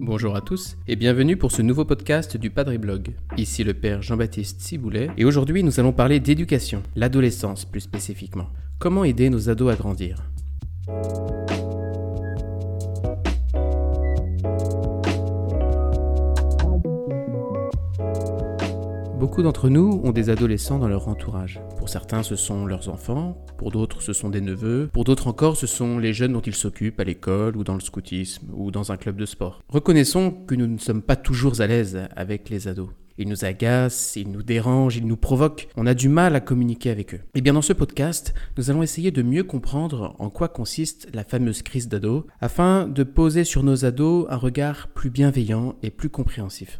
Bonjour à tous et bienvenue pour ce nouveau podcast du Padre Blog. Ici le père Jean-Baptiste Ciboulet et aujourd'hui nous allons parler d'éducation, l'adolescence plus spécifiquement. Comment aider nos ados à grandir? Beaucoup d'entre nous ont des adolescents dans leur entourage. Pour certains, ce sont leurs enfants, pour d'autres, ce sont des neveux, pour d'autres encore, ce sont les jeunes dont ils s'occupent à l'école ou dans le scoutisme ou dans un club de sport. Reconnaissons que nous ne sommes pas toujours à l'aise avec les ados. Ils nous agacent, ils nous dérangent, ils nous provoquent, on a du mal à communiquer avec eux. Et bien dans ce podcast, nous allons essayer de mieux comprendre en quoi consiste la fameuse crise d'ado, afin de poser sur nos ados un regard plus bienveillant et plus compréhensif.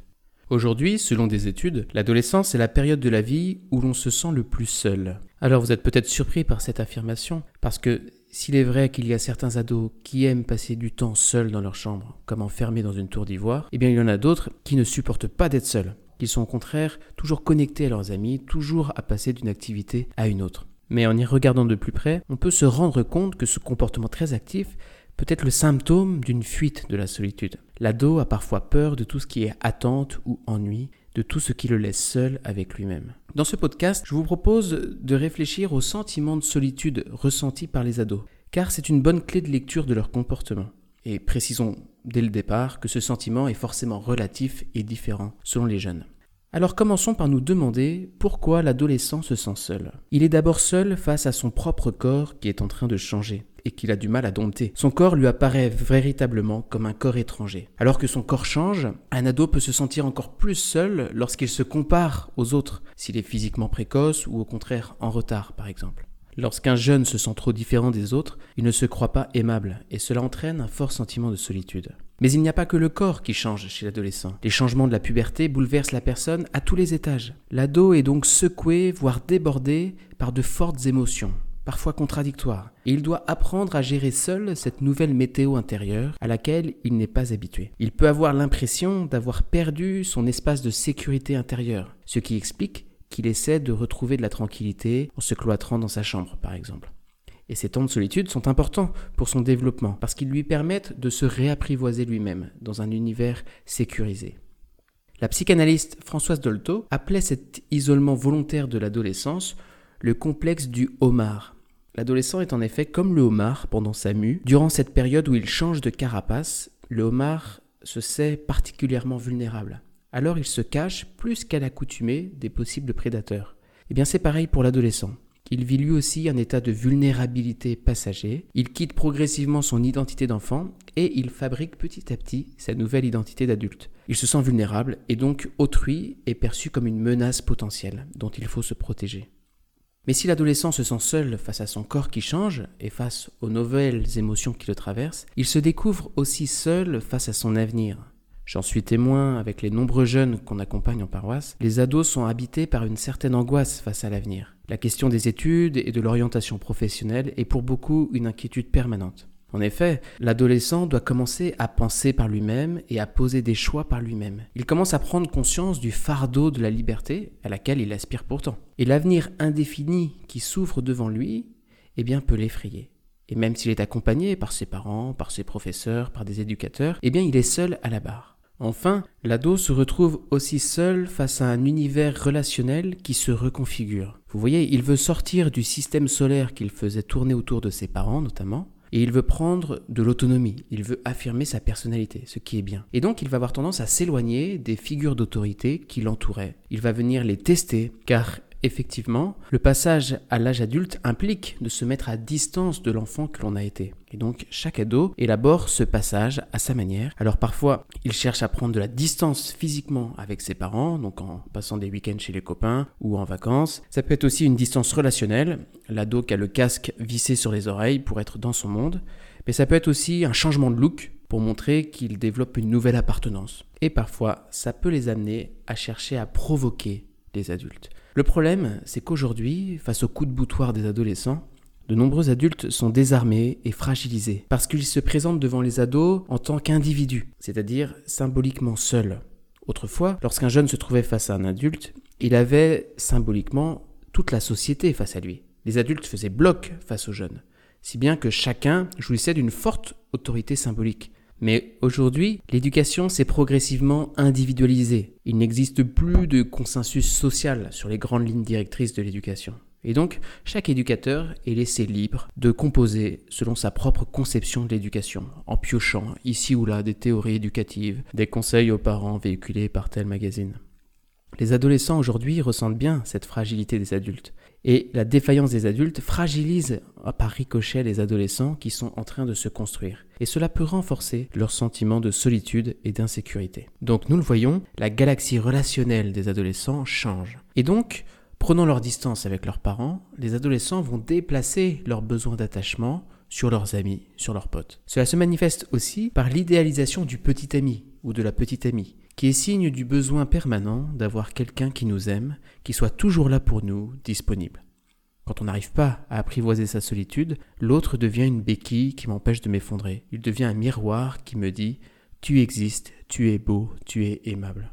Aujourd'hui, selon des études, l'adolescence est la période de la vie où l'on se sent le plus seul. Alors vous êtes peut-être surpris par cette affirmation, parce que s'il est vrai qu'il y a certains ados qui aiment passer du temps seuls dans leur chambre, comme enfermés dans une tour d'ivoire, eh bien il y en a d'autres qui ne supportent pas d'être seuls. Ils sont au contraire toujours connectés à leurs amis, toujours à passer d'une activité à une autre. Mais en y regardant de plus près, on peut se rendre compte que ce comportement très actif peut être le symptôme d'une fuite de la solitude. L'ado a parfois peur de tout ce qui est attente ou ennui, de tout ce qui le laisse seul avec lui-même. Dans ce podcast, je vous propose de réfléchir au sentiment de solitude ressenti par les ados, car c'est une bonne clé de lecture de leur comportement. Et précisons dès le départ que ce sentiment est forcément relatif et différent selon les jeunes. Alors commençons par nous demander pourquoi l'adolescent se sent seul. Il est d'abord seul face à son propre corps qui est en train de changer et qu'il a du mal à dompter. Son corps lui apparaît véritablement comme un corps étranger. Alors que son corps change, un ado peut se sentir encore plus seul lorsqu'il se compare aux autres, s'il est physiquement précoce ou au contraire en retard par exemple. Lorsqu'un jeune se sent trop différent des autres, il ne se croit pas aimable, et cela entraîne un fort sentiment de solitude. Mais il n'y a pas que le corps qui change chez l'adolescent. Les changements de la puberté bouleversent la personne à tous les étages. L'ado est donc secoué, voire débordé par de fortes émotions, parfois contradictoires, et il doit apprendre à gérer seul cette nouvelle météo intérieure à laquelle il n'est pas habitué. Il peut avoir l'impression d'avoir perdu son espace de sécurité intérieure, ce qui explique qu'il essaie de retrouver de la tranquillité en se cloîtrant dans sa chambre, par exemple. Et ces temps de solitude sont importants pour son développement, parce qu'ils lui permettent de se réapprivoiser lui-même dans un univers sécurisé. La psychanalyste Françoise Dolto appelait cet isolement volontaire de l'adolescence le complexe du homard. L'adolescent est en effet comme le homard pendant sa mue. Durant cette période où il change de carapace, le homard se sait particulièrement vulnérable alors il se cache plus qu'à l'accoutumée des possibles prédateurs. Eh bien c'est pareil pour l'adolescent. Il vit lui aussi un état de vulnérabilité passager, il quitte progressivement son identité d'enfant et il fabrique petit à petit sa nouvelle identité d'adulte. Il se sent vulnérable et donc autrui est perçu comme une menace potentielle dont il faut se protéger. Mais si l'adolescent se sent seul face à son corps qui change et face aux nouvelles émotions qui le traversent, il se découvre aussi seul face à son avenir, J'en suis témoin avec les nombreux jeunes qu'on accompagne en paroisse. Les ados sont habités par une certaine angoisse face à l'avenir. La question des études et de l'orientation professionnelle est pour beaucoup une inquiétude permanente. En effet, l'adolescent doit commencer à penser par lui-même et à poser des choix par lui-même. Il commence à prendre conscience du fardeau de la liberté à laquelle il aspire pourtant. Et l'avenir indéfini qui s'ouvre devant lui, eh bien, peut l'effrayer. Et même s'il est accompagné par ses parents, par ses professeurs, par des éducateurs, eh bien, il est seul à la barre. Enfin, l'ado se retrouve aussi seul face à un univers relationnel qui se reconfigure. Vous voyez, il veut sortir du système solaire qu'il faisait tourner autour de ses parents notamment, et il veut prendre de l'autonomie, il veut affirmer sa personnalité, ce qui est bien. Et donc il va avoir tendance à s'éloigner des figures d'autorité qui l'entouraient. Il va venir les tester, car Effectivement, le passage à l'âge adulte implique de se mettre à distance de l'enfant que l'on a été. Et donc chaque ado élabore ce passage à sa manière. Alors parfois, il cherche à prendre de la distance physiquement avec ses parents, donc en passant des week-ends chez les copains ou en vacances. Ça peut être aussi une distance relationnelle, l'ado qui a le casque vissé sur les oreilles pour être dans son monde. Mais ça peut être aussi un changement de look pour montrer qu'il développe une nouvelle appartenance. Et parfois, ça peut les amener à chercher à provoquer les adultes. Le problème, c'est qu'aujourd'hui, face au coup de boutoir des adolescents, de nombreux adultes sont désarmés et fragilisés parce qu'ils se présentent devant les ados en tant qu'individus, c'est-à-dire symboliquement seuls. Autrefois, lorsqu'un jeune se trouvait face à un adulte, il avait symboliquement toute la société face à lui. Les adultes faisaient bloc face aux jeunes, si bien que chacun jouissait d'une forte autorité symbolique. Mais aujourd'hui, l'éducation s'est progressivement individualisée. Il n'existe plus de consensus social sur les grandes lignes directrices de l'éducation. Et donc, chaque éducateur est laissé libre de composer selon sa propre conception de l'éducation, en piochant ici ou là des théories éducatives, des conseils aux parents véhiculés par tel magazine. Les adolescents aujourd'hui ressentent bien cette fragilité des adultes. Et la défaillance des adultes fragilise par ricochet les adolescents qui sont en train de se construire. Et cela peut renforcer leur sentiment de solitude et d'insécurité. Donc nous le voyons, la galaxie relationnelle des adolescents change. Et donc, prenant leur distance avec leurs parents, les adolescents vont déplacer leurs besoins d'attachement sur leurs amis, sur leurs potes. Cela se manifeste aussi par l'idéalisation du petit ami ou de la petite amie, qui est signe du besoin permanent d'avoir quelqu'un qui nous aime, qui soit toujours là pour nous, disponible. Quand on n'arrive pas à apprivoiser sa solitude, l'autre devient une béquille qui m'empêche de m'effondrer. Il devient un miroir qui me dit ⁇ Tu existes, tu es beau, tu es aimable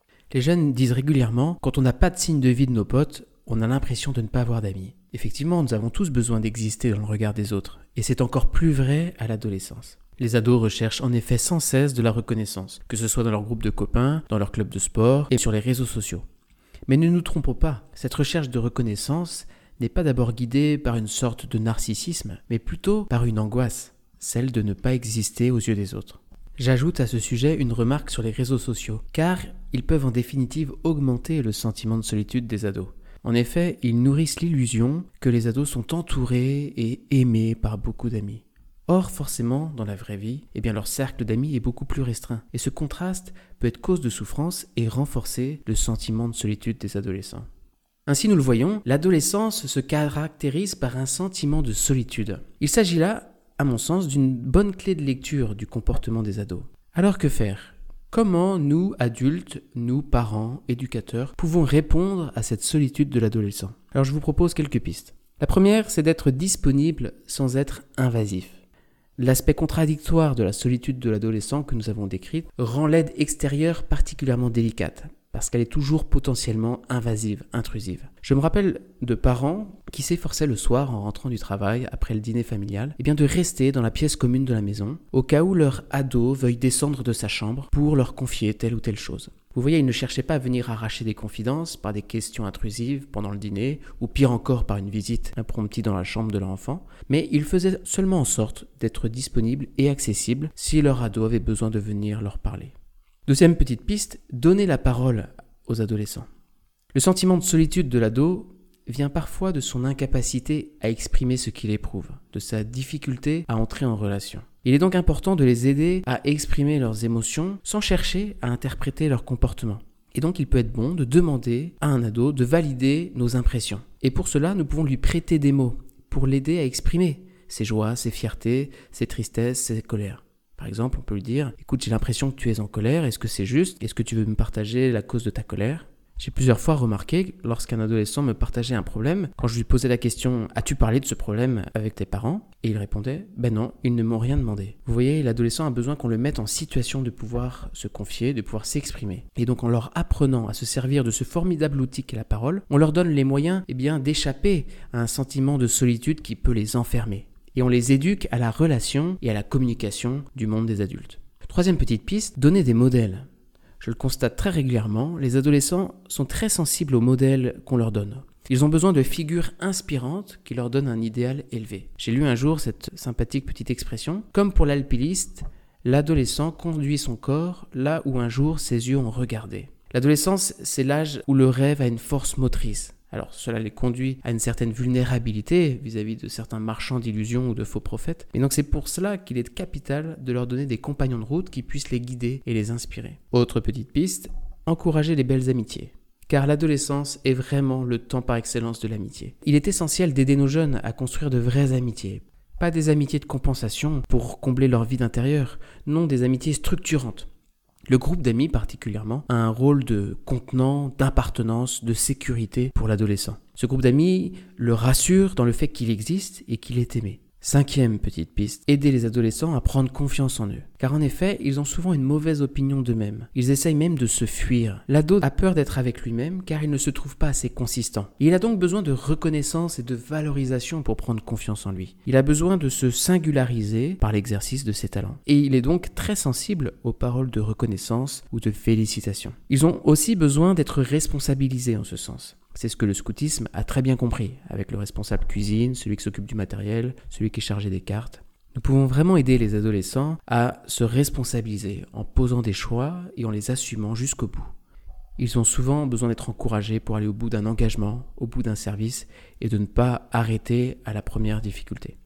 ⁇ Les jeunes disent régulièrement, quand on n'a pas de signe de vie de nos potes, on a l'impression de ne pas avoir d'amis. Effectivement, nous avons tous besoin d'exister dans le regard des autres, et c'est encore plus vrai à l'adolescence. Les ados recherchent en effet sans cesse de la reconnaissance, que ce soit dans leur groupe de copains, dans leur club de sport et sur les réseaux sociaux. Mais ne nous trompons pas, cette recherche de reconnaissance n'est pas d'abord guidée par une sorte de narcissisme, mais plutôt par une angoisse, celle de ne pas exister aux yeux des autres. J'ajoute à ce sujet une remarque sur les réseaux sociaux, car ils peuvent en définitive augmenter le sentiment de solitude des ados. En effet, ils nourrissent l'illusion que les ados sont entourés et aimés par beaucoup d'amis. Or, forcément, dans la vraie vie, eh bien, leur cercle d'amis est beaucoup plus restreint. Et ce contraste peut être cause de souffrance et renforcer le sentiment de solitude des adolescents. Ainsi, nous le voyons, l'adolescence se caractérise par un sentiment de solitude. Il s'agit là, à mon sens, d'une bonne clé de lecture du comportement des ados. Alors que faire? Comment nous, adultes, nous, parents, éducateurs, pouvons répondre à cette solitude de l'adolescent? Alors je vous propose quelques pistes. La première, c'est d'être disponible sans être invasif. L'aspect contradictoire de la solitude de l'adolescent que nous avons décrite rend l'aide extérieure particulièrement délicate, parce qu'elle est toujours potentiellement invasive, intrusive. Je me rappelle de parents qui s'efforçaient le soir en rentrant du travail après le dîner familial, et eh bien de rester dans la pièce commune de la maison, au cas où leur ado veuille descendre de sa chambre pour leur confier telle ou telle chose. Vous voyez, il ne cherchait pas à venir arracher des confidences par des questions intrusives pendant le dîner, ou pire encore par une visite impromptue dans la chambre de leur enfant, mais il faisait seulement en sorte d'être disponible et accessible si leur ado avait besoin de venir leur parler. Deuxième petite piste, donner la parole aux adolescents. Le sentiment de solitude de l'ado vient parfois de son incapacité à exprimer ce qu'il éprouve, de sa difficulté à entrer en relation. Il est donc important de les aider à exprimer leurs émotions sans chercher à interpréter leur comportement. Et donc il peut être bon de demander à un ado de valider nos impressions. Et pour cela, nous pouvons lui prêter des mots pour l'aider à exprimer ses joies, ses fiertés, ses tristesses, ses colères. Par exemple, on peut lui dire Écoute, j'ai l'impression que tu es en colère, est-ce que c'est juste? Est-ce que tu veux me partager la cause de ta colère? J'ai plusieurs fois remarqué, lorsqu'un adolescent me partageait un problème, quand je lui posais la question As-tu parlé de ce problème avec tes parents? Et il répondait Ben non, ils ne m'ont rien demandé. Vous voyez, l'adolescent a besoin qu'on le mette en situation de pouvoir se confier, de pouvoir s'exprimer. Et donc en leur apprenant à se servir de ce formidable outil qu'est la parole, on leur donne les moyens eh bien, d'échapper à un sentiment de solitude qui peut les enfermer. Et on les éduque à la relation et à la communication du monde des adultes. Troisième petite piste, donner des modèles. Je le constate très régulièrement, les adolescents sont très sensibles aux modèles qu'on leur donne. Ils ont besoin de figures inspirantes qui leur donnent un idéal élevé. J'ai lu un jour cette sympathique petite expression. Comme pour l'alpiniste, l'adolescent conduit son corps là où un jour ses yeux ont regardé. L'adolescence, c'est l'âge où le rêve a une force motrice. Alors cela les conduit à une certaine vulnérabilité vis-à-vis de certains marchands d'illusions ou de faux prophètes. Et donc c'est pour cela qu'il est capital de leur donner des compagnons de route qui puissent les guider et les inspirer. Autre petite piste, encourager les belles amitiés. Car l'adolescence est vraiment le temps par excellence de l'amitié. Il est essentiel d'aider nos jeunes à construire de vraies amitiés. Pas des amitiés de compensation pour combler leur vide intérieur, non des amitiés structurantes le groupe d'amis particulièrement a un rôle de contenant, d'appartenance, de sécurité pour l'adolescent. Ce groupe d'amis le rassure dans le fait qu'il existe et qu'il est aimé. Cinquième petite piste, aider les adolescents à prendre confiance en eux. Car en effet, ils ont souvent une mauvaise opinion d'eux-mêmes. Ils essayent même de se fuir. L'ado a peur d'être avec lui-même car il ne se trouve pas assez consistant. Il a donc besoin de reconnaissance et de valorisation pour prendre confiance en lui. Il a besoin de se singulariser par l'exercice de ses talents. Et il est donc très sensible aux paroles de reconnaissance ou de félicitations. Ils ont aussi besoin d'être responsabilisés en ce sens. C'est ce que le scoutisme a très bien compris, avec le responsable cuisine, celui qui s'occupe du matériel, celui qui est chargé des cartes. Nous pouvons vraiment aider les adolescents à se responsabiliser en posant des choix et en les assumant jusqu'au bout. Ils ont souvent besoin d'être encouragés pour aller au bout d'un engagement, au bout d'un service, et de ne pas arrêter à la première difficulté.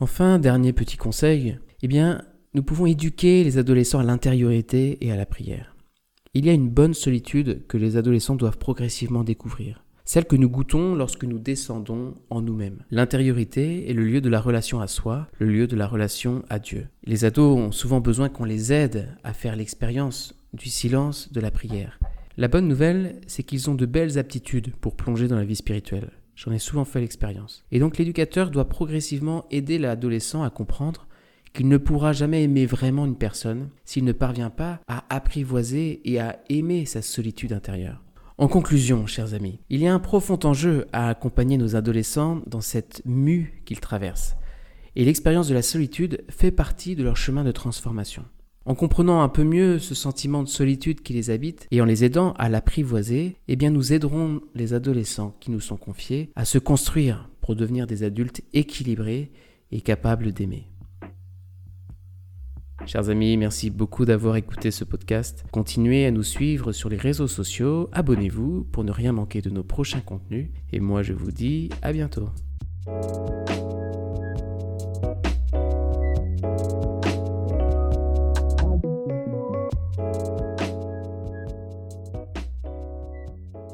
Enfin, dernier petit conseil, eh bien, nous pouvons éduquer les adolescents à l'intériorité et à la prière. Il y a une bonne solitude que les adolescents doivent progressivement découvrir celle que nous goûtons lorsque nous descendons en nous-mêmes. L'intériorité est le lieu de la relation à soi, le lieu de la relation à Dieu. Les ados ont souvent besoin qu'on les aide à faire l'expérience du silence, de la prière. La bonne nouvelle, c'est qu'ils ont de belles aptitudes pour plonger dans la vie spirituelle. J'en ai souvent fait l'expérience. Et donc l'éducateur doit progressivement aider l'adolescent à comprendre qu'il ne pourra jamais aimer vraiment une personne s'il ne parvient pas à apprivoiser et à aimer sa solitude intérieure. En conclusion, chers amis, il y a un profond enjeu à accompagner nos adolescents dans cette mue qu'ils traversent. Et l'expérience de la solitude fait partie de leur chemin de transformation. En comprenant un peu mieux ce sentiment de solitude qui les habite et en les aidant à l'apprivoiser, eh bien nous aiderons les adolescents qui nous sont confiés à se construire pour devenir des adultes équilibrés et capables d'aimer. Chers amis, merci beaucoup d'avoir écouté ce podcast. Continuez à nous suivre sur les réseaux sociaux, abonnez-vous pour ne rien manquer de nos prochains contenus. Et moi je vous dis à bientôt.